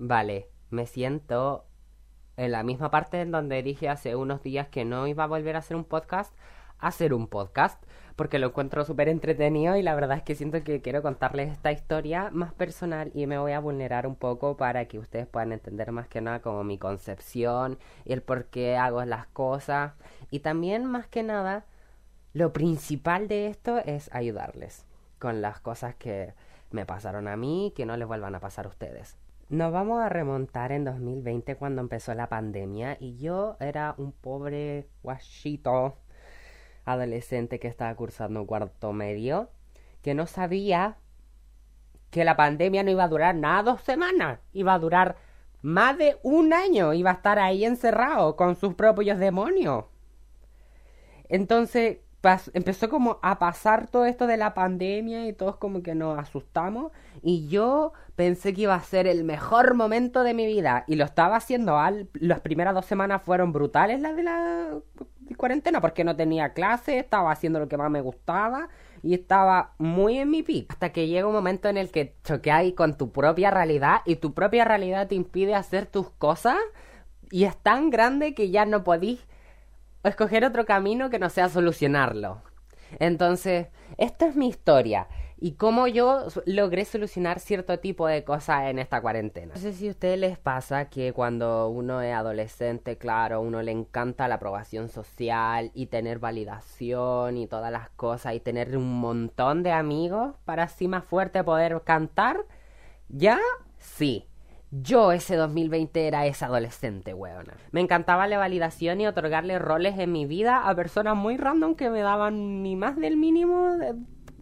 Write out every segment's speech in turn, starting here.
Vale, me siento en la misma parte en donde dije hace unos días que no iba a volver a hacer un podcast, a hacer un podcast, porque lo encuentro súper entretenido y la verdad es que siento que quiero contarles esta historia más personal y me voy a vulnerar un poco para que ustedes puedan entender más que nada como mi concepción y el por qué hago las cosas y también más que nada lo principal de esto es ayudarles con las cosas que me pasaron a mí que no les vuelvan a pasar a ustedes. Nos vamos a remontar en 2020 cuando empezó la pandemia y yo era un pobre guachito adolescente que estaba cursando cuarto medio que no sabía que la pandemia no iba a durar nada dos semanas, iba a durar más de un año, iba a estar ahí encerrado con sus propios demonios. Entonces, empezó como a pasar todo esto de la pandemia y todos como que nos asustamos y yo pensé que iba a ser el mejor momento de mi vida y lo estaba haciendo al las primeras dos semanas fueron brutales las de la cuarentena porque no tenía clase estaba haciendo lo que más me gustaba y estaba muy en mi pic. Hasta que llega un momento en el que choqueas con tu propia realidad y tu propia realidad te impide hacer tus cosas y es tan grande que ya no podís escoger otro camino que no sea solucionarlo. Entonces, esta es mi historia y cómo yo logré solucionar cierto tipo de cosas en esta cuarentena. No sé si a ustedes les pasa que cuando uno es adolescente, claro, uno le encanta la aprobación social y tener validación y todas las cosas y tener un montón de amigos para así más fuerte poder cantar. ¿Ya? Sí. Yo ese 2020 era esa adolescente, weona. Me encantaba la validación y otorgarle roles en mi vida a personas muy random que me daban ni más del mínimo de,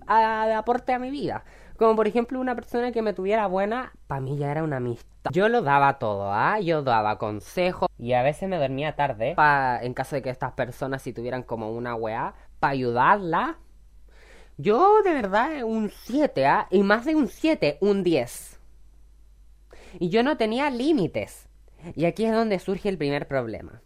aporte a mi vida. Como por ejemplo una persona que me tuviera buena, para mí ya era una amistad. Yo lo daba todo, ¿ah? Yo daba consejos y a veces me dormía tarde en caso de que estas personas si tuvieran como una weá, para ayudarla. Yo de verdad un 7, ¿ah? Y más de un 7, un 10 y yo no tenía límites. Y aquí es donde surge el primer problema.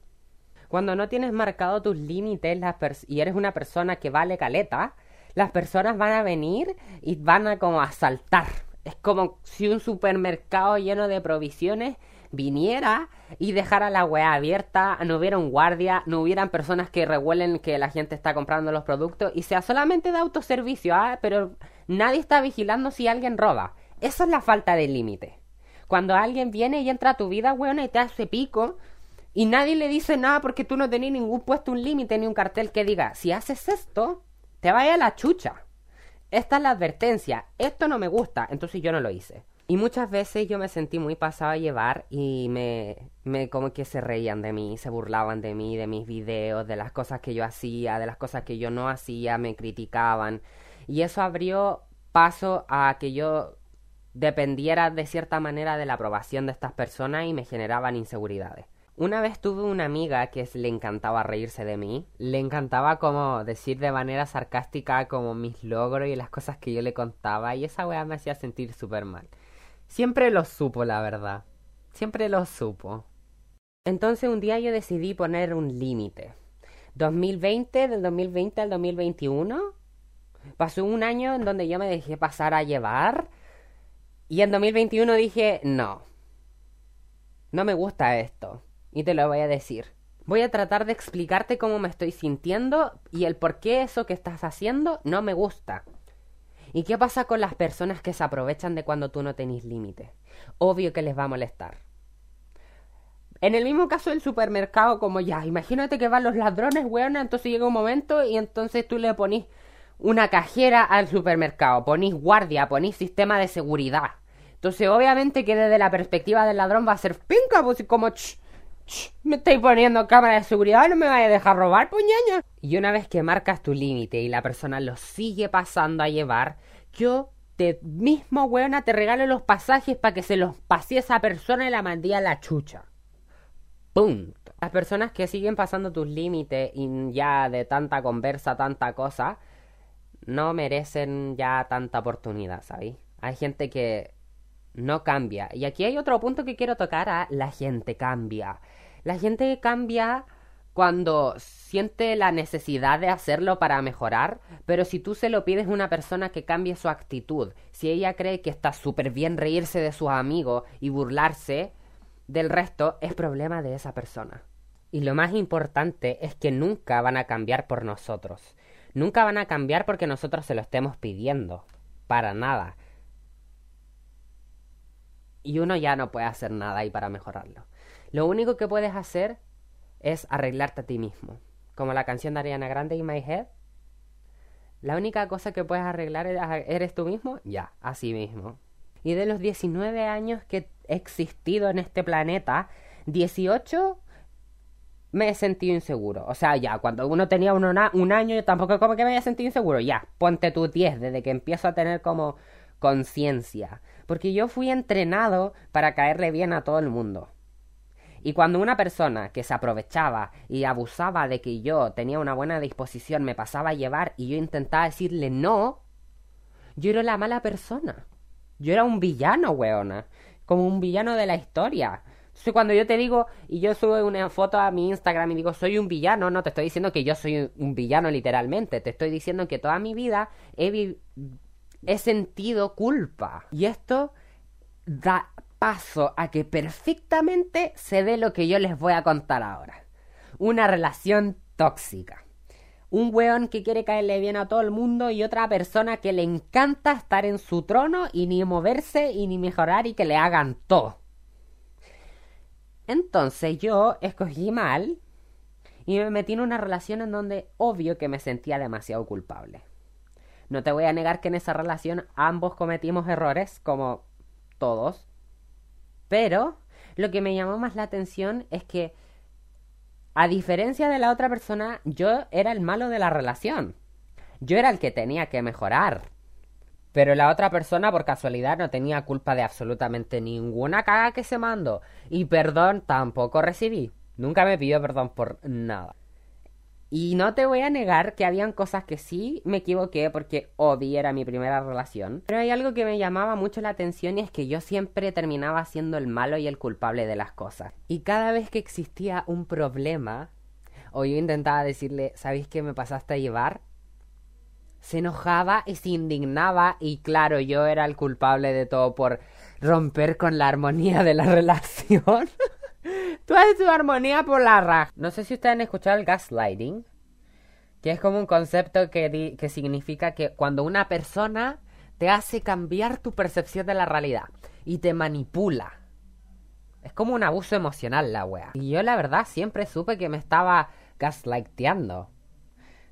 Cuando no tienes marcado tus límites y eres una persona que vale caleta, las personas van a venir y van a como asaltar. Es como si un supermercado lleno de provisiones viniera y dejara la weá abierta, no hubiera un guardia, no hubieran personas que revuelen que la gente está comprando los productos y sea solamente de autoservicio, ¿ah? pero nadie está vigilando si alguien roba. Eso es la falta de límite. Cuando alguien viene y entra a tu vida, weón, y te hace pico, y nadie le dice nada porque tú no tenías ningún puesto un límite ni un cartel que diga, si haces esto, te vaya a la chucha. Esta es la advertencia, esto no me gusta, entonces yo no lo hice. Y muchas veces yo me sentí muy pasado a llevar y me, me como que se reían de mí, se burlaban de mí, de mis videos, de las cosas que yo hacía, de las cosas que yo no hacía, me criticaban. Y eso abrió paso a que yo dependiera de cierta manera de la aprobación de estas personas y me generaban inseguridades. Una vez tuve una amiga que le encantaba reírse de mí, le encantaba como decir de manera sarcástica como mis logros y las cosas que yo le contaba y esa weá me hacía sentir súper mal. Siempre lo supo, la verdad. Siempre lo supo. Entonces un día yo decidí poner un límite. 2020, del 2020 al 2021, pasó un año en donde yo me dejé pasar a llevar y en 2021 dije, no, no me gusta esto. Y te lo voy a decir. Voy a tratar de explicarte cómo me estoy sintiendo y el por qué eso que estás haciendo no me gusta. ¿Y qué pasa con las personas que se aprovechan de cuando tú no tenés límite? Obvio que les va a molestar. En el mismo caso del supermercado, como ya, imagínate que van los ladrones, weón, entonces llega un momento y entonces tú le ponís una cajera al supermercado, ponís guardia, ponís sistema de seguridad. Entonces, obviamente que desde la perspectiva del ladrón va a ser pinca, pues como, me estáis poniendo cámara de seguridad, no me vaya a dejar robar, puñaña. Y una vez que marcas tu límite y la persona lo sigue pasando a llevar, yo te mismo, weona, te regalo los pasajes para que se los pase a esa persona y la mandé a la chucha. Punto. Las personas que siguen pasando tus límites y ya de tanta conversa, tanta cosa, no merecen ya tanta oportunidad, ¿sabéis? Hay gente que no cambia. Y aquí hay otro punto que quiero tocar a la gente cambia. La gente cambia cuando siente la necesidad de hacerlo para mejorar, pero si tú se lo pides a una persona que cambie su actitud, si ella cree que está súper bien reírse de sus amigos y burlarse del resto, es problema de esa persona. Y lo más importante es que nunca van a cambiar por nosotros. Nunca van a cambiar porque nosotros se lo estemos pidiendo. Para nada. Y uno ya no puede hacer nada ahí para mejorarlo. Lo único que puedes hacer es arreglarte a ti mismo. Como la canción de Ariana Grande y My Head. La única cosa que puedes arreglar eres tú mismo, ya, así mismo. Y de los 19 años que he existido en este planeta, 18 me he sentido inseguro. O sea, ya, cuando uno tenía un, un año, tampoco como que me haya sentido inseguro. Ya, ponte tu 10 desde que empiezo a tener como conciencia. Porque yo fui entrenado para caerle bien a todo el mundo. Y cuando una persona que se aprovechaba y abusaba de que yo tenía una buena disposición me pasaba a llevar y yo intentaba decirle no, yo era la mala persona. Yo era un villano, weona. Como un villano de la historia. Entonces, cuando yo te digo y yo subo una foto a mi Instagram y digo soy un villano, no te estoy diciendo que yo soy un villano literalmente. Te estoy diciendo que toda mi vida he, he sentido culpa. Y esto da paso a que perfectamente se dé lo que yo les voy a contar ahora. Una relación tóxica. Un weón que quiere caerle bien a todo el mundo y otra persona que le encanta estar en su trono y ni moverse y ni mejorar y que le hagan todo. Entonces yo escogí mal y me metí en una relación en donde obvio que me sentía demasiado culpable. No te voy a negar que en esa relación ambos cometimos errores, como todos, pero lo que me llamó más la atención es que, a diferencia de la otra persona, yo era el malo de la relación. Yo era el que tenía que mejorar. Pero la otra persona, por casualidad, no tenía culpa de absolutamente ninguna caga que se mandó. Y perdón tampoco recibí. Nunca me pidió perdón por nada. Y no te voy a negar que habían cosas que sí me equivoqué porque Obi era mi primera relación. Pero hay algo que me llamaba mucho la atención y es que yo siempre terminaba siendo el malo y el culpable de las cosas. Y cada vez que existía un problema, o yo intentaba decirle, ¿sabéis qué me pasaste a llevar? Se enojaba y se indignaba y claro, yo era el culpable de todo por romper con la armonía de la relación. Tú haces tu armonía por la raja. No sé si ustedes han escuchado el gaslighting, que es como un concepto que, que significa que cuando una persona te hace cambiar tu percepción de la realidad y te manipula. Es como un abuso emocional la wea. Y yo la verdad siempre supe que me estaba gaslighteando.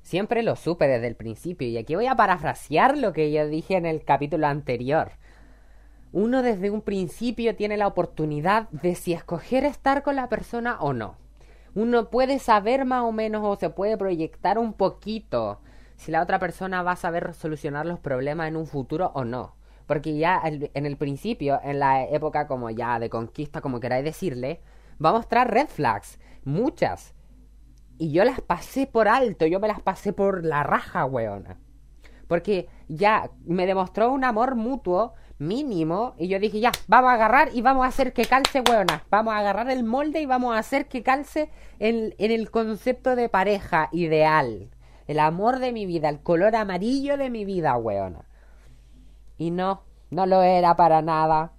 Siempre lo supe desde el principio. Y aquí voy a parafrasear lo que yo dije en el capítulo anterior uno desde un principio tiene la oportunidad de si escoger estar con la persona o no. Uno puede saber más o menos o se puede proyectar un poquito si la otra persona va a saber solucionar los problemas en un futuro o no. Porque ya en el principio, en la época como ya de conquista, como queráis decirle, va a mostrar red flags. Muchas. Y yo las pasé por alto, yo me las pasé por la raja, weona. Porque ya me demostró un amor mutuo mínimo. Y yo dije, ya, vamos a agarrar y vamos a hacer que calce, weona. Vamos a agarrar el molde y vamos a hacer que calce en, en el concepto de pareja ideal. El amor de mi vida, el color amarillo de mi vida, weona. Y no, no lo era para nada.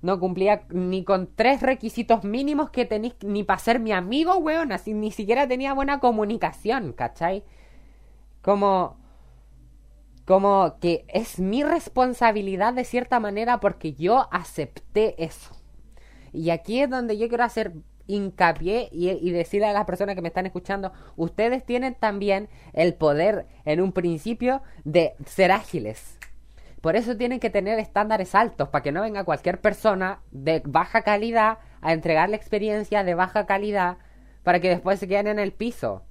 No cumplía ni con tres requisitos mínimos que tenéis ni para ser mi amigo, weona. ni siquiera tenía buena comunicación, ¿cachai? Como como que es mi responsabilidad de cierta manera porque yo acepté eso. Y aquí es donde yo quiero hacer hincapié y, decirle a las personas que me están escuchando, ustedes tienen también el poder en un principio de ser ágiles. Por eso tienen que tener estándares altos para que no venga cualquier persona de baja calidad a entregar la experiencia de baja calidad para que después se queden en el piso.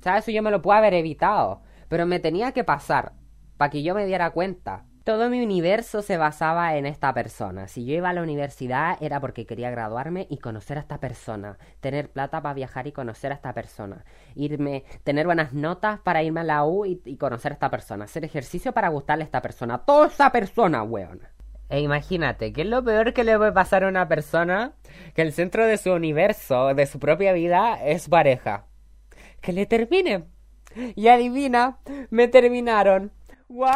O sea, eso yo me lo puedo haber evitado, pero me tenía que pasar para que yo me diera cuenta. Todo mi universo se basaba en esta persona. Si yo iba a la universidad era porque quería graduarme y conocer a esta persona, tener plata para viajar y conocer a esta persona, irme, tener buenas notas para irme a la U y, conocer a esta persona, hacer ejercicio para gustarle a esta persona, toda esa persona, weón. E imagínate, ¿qué es lo peor que le puede pasar a una persona que el centro de su universo, de su propia vida, es pareja? que le termine. Y adivina, me terminaron. ¡Wow!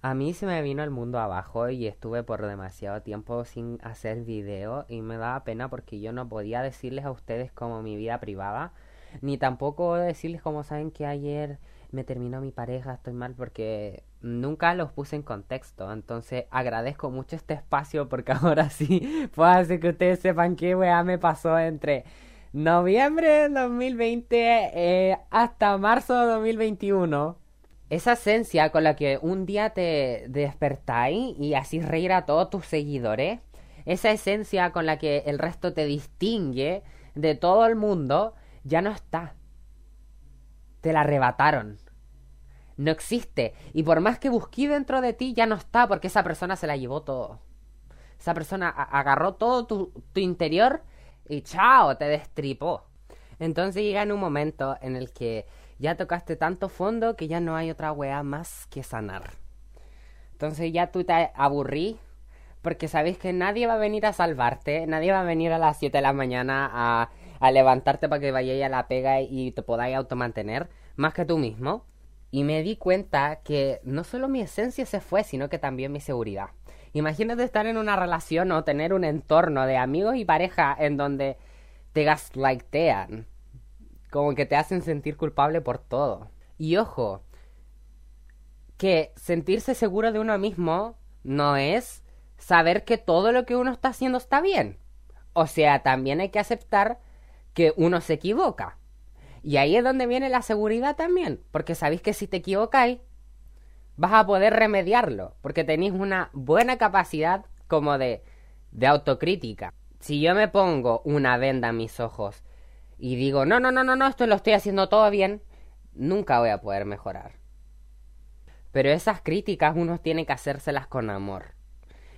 A mí se me vino el mundo abajo y estuve por demasiado tiempo sin hacer video y me daba pena porque yo no podía decirles a ustedes como mi vida privada, ni tampoco decirles como saben que ayer me terminó mi pareja, estoy mal porque nunca los puse en contexto. Entonces agradezco mucho este espacio porque ahora sí puedo hacer que ustedes sepan qué weá me pasó entre noviembre de 2020 eh, hasta marzo de 2021. Esa esencia con la que un día te despertáis y así reír a todos tus seguidores. Esa esencia con la que el resto te distingue de todo el mundo, ya no está. Te la arrebataron. No existe. Y por más que busqué dentro de ti, ya no está porque esa persona se la llevó todo. Esa persona agarró todo tu, tu interior y chao, te destripó. Entonces llega en un momento en el que ya tocaste tanto fondo que ya no hay otra weá más que sanar. Entonces ya tú te aburrí porque sabéis que nadie va a venir a salvarte, nadie va a venir a las 7 de la mañana a, a levantarte para que vayáis a la pega y te podáis automantener, más que tú mismo. Y me di cuenta que no solo mi esencia se fue, sino que también mi seguridad. Imagínate estar en una relación o tener un entorno de amigos y pareja en donde te gaslightean. Como que te hacen sentir culpable por todo. Y ojo, que sentirse seguro de uno mismo no es saber que todo lo que uno está haciendo está bien. O sea, también hay que aceptar que uno se equivoca. Y ahí es donde viene la seguridad también, porque sabéis que si te equivocáis, vas a poder remediarlo, porque tenéis una buena capacidad como de, de autocrítica. Si yo me pongo una venda en mis ojos y digo, no, no, no, no, no, esto lo estoy haciendo todo bien, nunca voy a poder mejorar. Pero esas críticas uno tiene que hacérselas con amor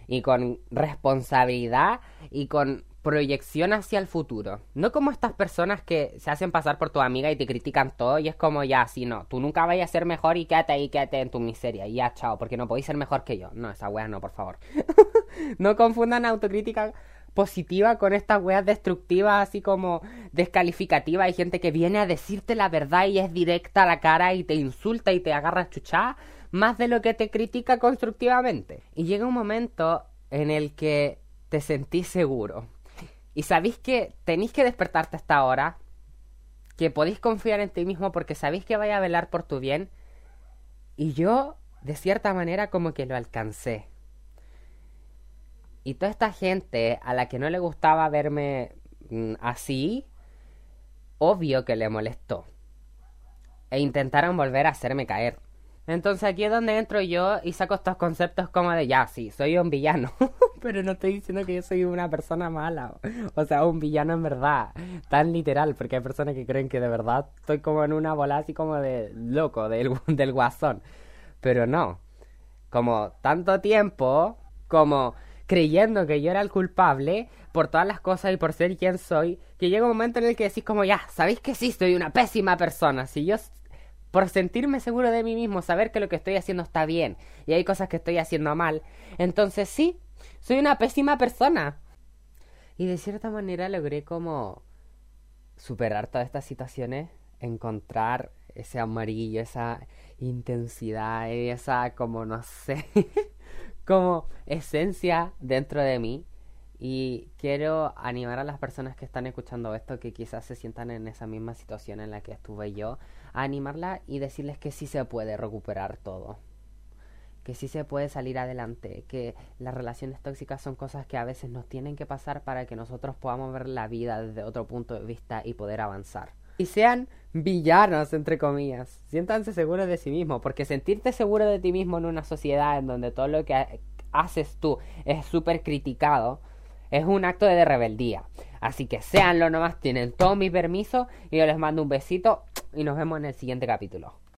y con responsabilidad y con proyección hacia el futuro. No como estas personas que se hacen pasar por tu amiga y te critican todo y es como ya, si no, tú nunca vayas a ser mejor y quédate ahí, quédate en tu miseria y ya, chao, porque no podéis ser mejor que yo. No, esa wea no, por favor. no confundan autocrítica positiva con estas weas destructivas, así como descalificativa. Hay gente que viene a decirte la verdad y es directa a la cara y te insulta y te agarra chuchá más de lo que te critica constructivamente. Y llega un momento en el que te sentís seguro y sabéis que tenéis que despertarte hasta ahora, que podéis confiar en ti mismo porque sabéis que vaya a velar por tu bien. Y yo, de cierta manera, como que lo alcancé. Y toda esta gente a la que no le gustaba verme mm, así, obvio que le molestó. E intentaron volver a hacerme caer. Entonces aquí es donde entro yo y saco estos conceptos como de ya, sí, soy un villano. Pero no estoy diciendo que yo soy una persona mala. O sea, un villano en verdad. Tan literal, porque hay personas que creen que de verdad estoy como en una bola así como de loco, del, del guasón. Pero no. Como tanto tiempo, como creyendo que yo era el culpable por todas las cosas y por ser quien soy, que llega un momento en el que decís como ya, sabéis que sí, soy una pésima persona. Si yo por sentirme seguro de mí mismo, saber que lo que estoy haciendo está bien y hay cosas que estoy haciendo mal, entonces sí, soy una pésima persona. Y de cierta manera logré como superar todas estas situaciones, encontrar ese amarillo, esa intensidad, esa como no sé, como esencia dentro de mí y quiero animar a las personas que están escuchando esto, que quizás se sientan en esa misma situación en la que estuve yo, a animarla y decirles que sí se puede recuperar todo. Que sí se puede salir adelante, que las relaciones tóxicas son cosas que a veces nos tienen que pasar para que nosotros podamos ver la vida desde otro punto de vista y poder avanzar. Y sean villanos, entre comillas. Siéntanse seguros de sí mismos, porque sentirte seguro de ti mismo en una sociedad en donde todo lo que haces tú es súper criticado, es un acto de rebeldía. Así que seanlo nomás, tienen todo mi permiso y yo les mando un besito y nos vemos en el siguiente capítulo.